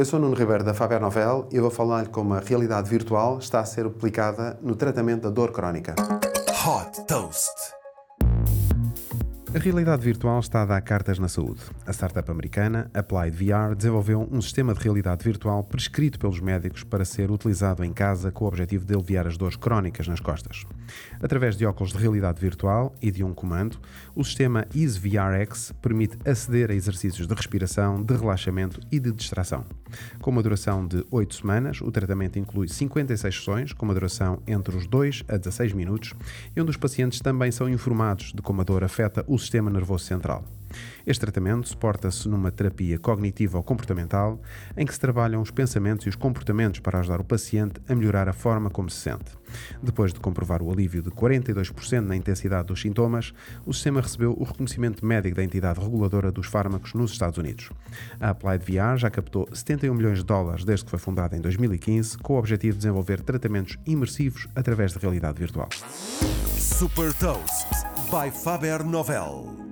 Eu sou Nuno Ribeiro da Faber Novel e vou falar-lhe como a realidade virtual está a ser aplicada no tratamento da dor crónica. Hot Toast. A realidade virtual está a dar cartas na saúde. A startup americana Applied VR desenvolveu um sistema de realidade virtual prescrito pelos médicos para ser utilizado em casa com o objetivo de aliviar as dores crónicas nas costas. Através de óculos de realidade virtual e de um comando, o sistema EaseVRX permite aceder a exercícios de respiração, de relaxamento e de distração. Com uma duração de 8 semanas, o tratamento inclui 56 sessões, com uma duração entre os 2 a 16 minutos, e onde os pacientes também são informados de como a dor afeta o sistema nervoso central. Este tratamento suporta-se numa terapia cognitiva ou comportamental, em que se trabalham os pensamentos e os comportamentos para ajudar o paciente a melhorar a forma como se sente. Depois de comprovar o alívio de 42% na intensidade dos sintomas, o sistema recebeu o reconhecimento médico da entidade reguladora dos fármacos nos Estados Unidos. A Applied VR já captou 71 milhões de dólares desde que foi fundada em 2015, com o objetivo de desenvolver tratamentos imersivos através de realidade virtual. Super Toast by Faber Novel.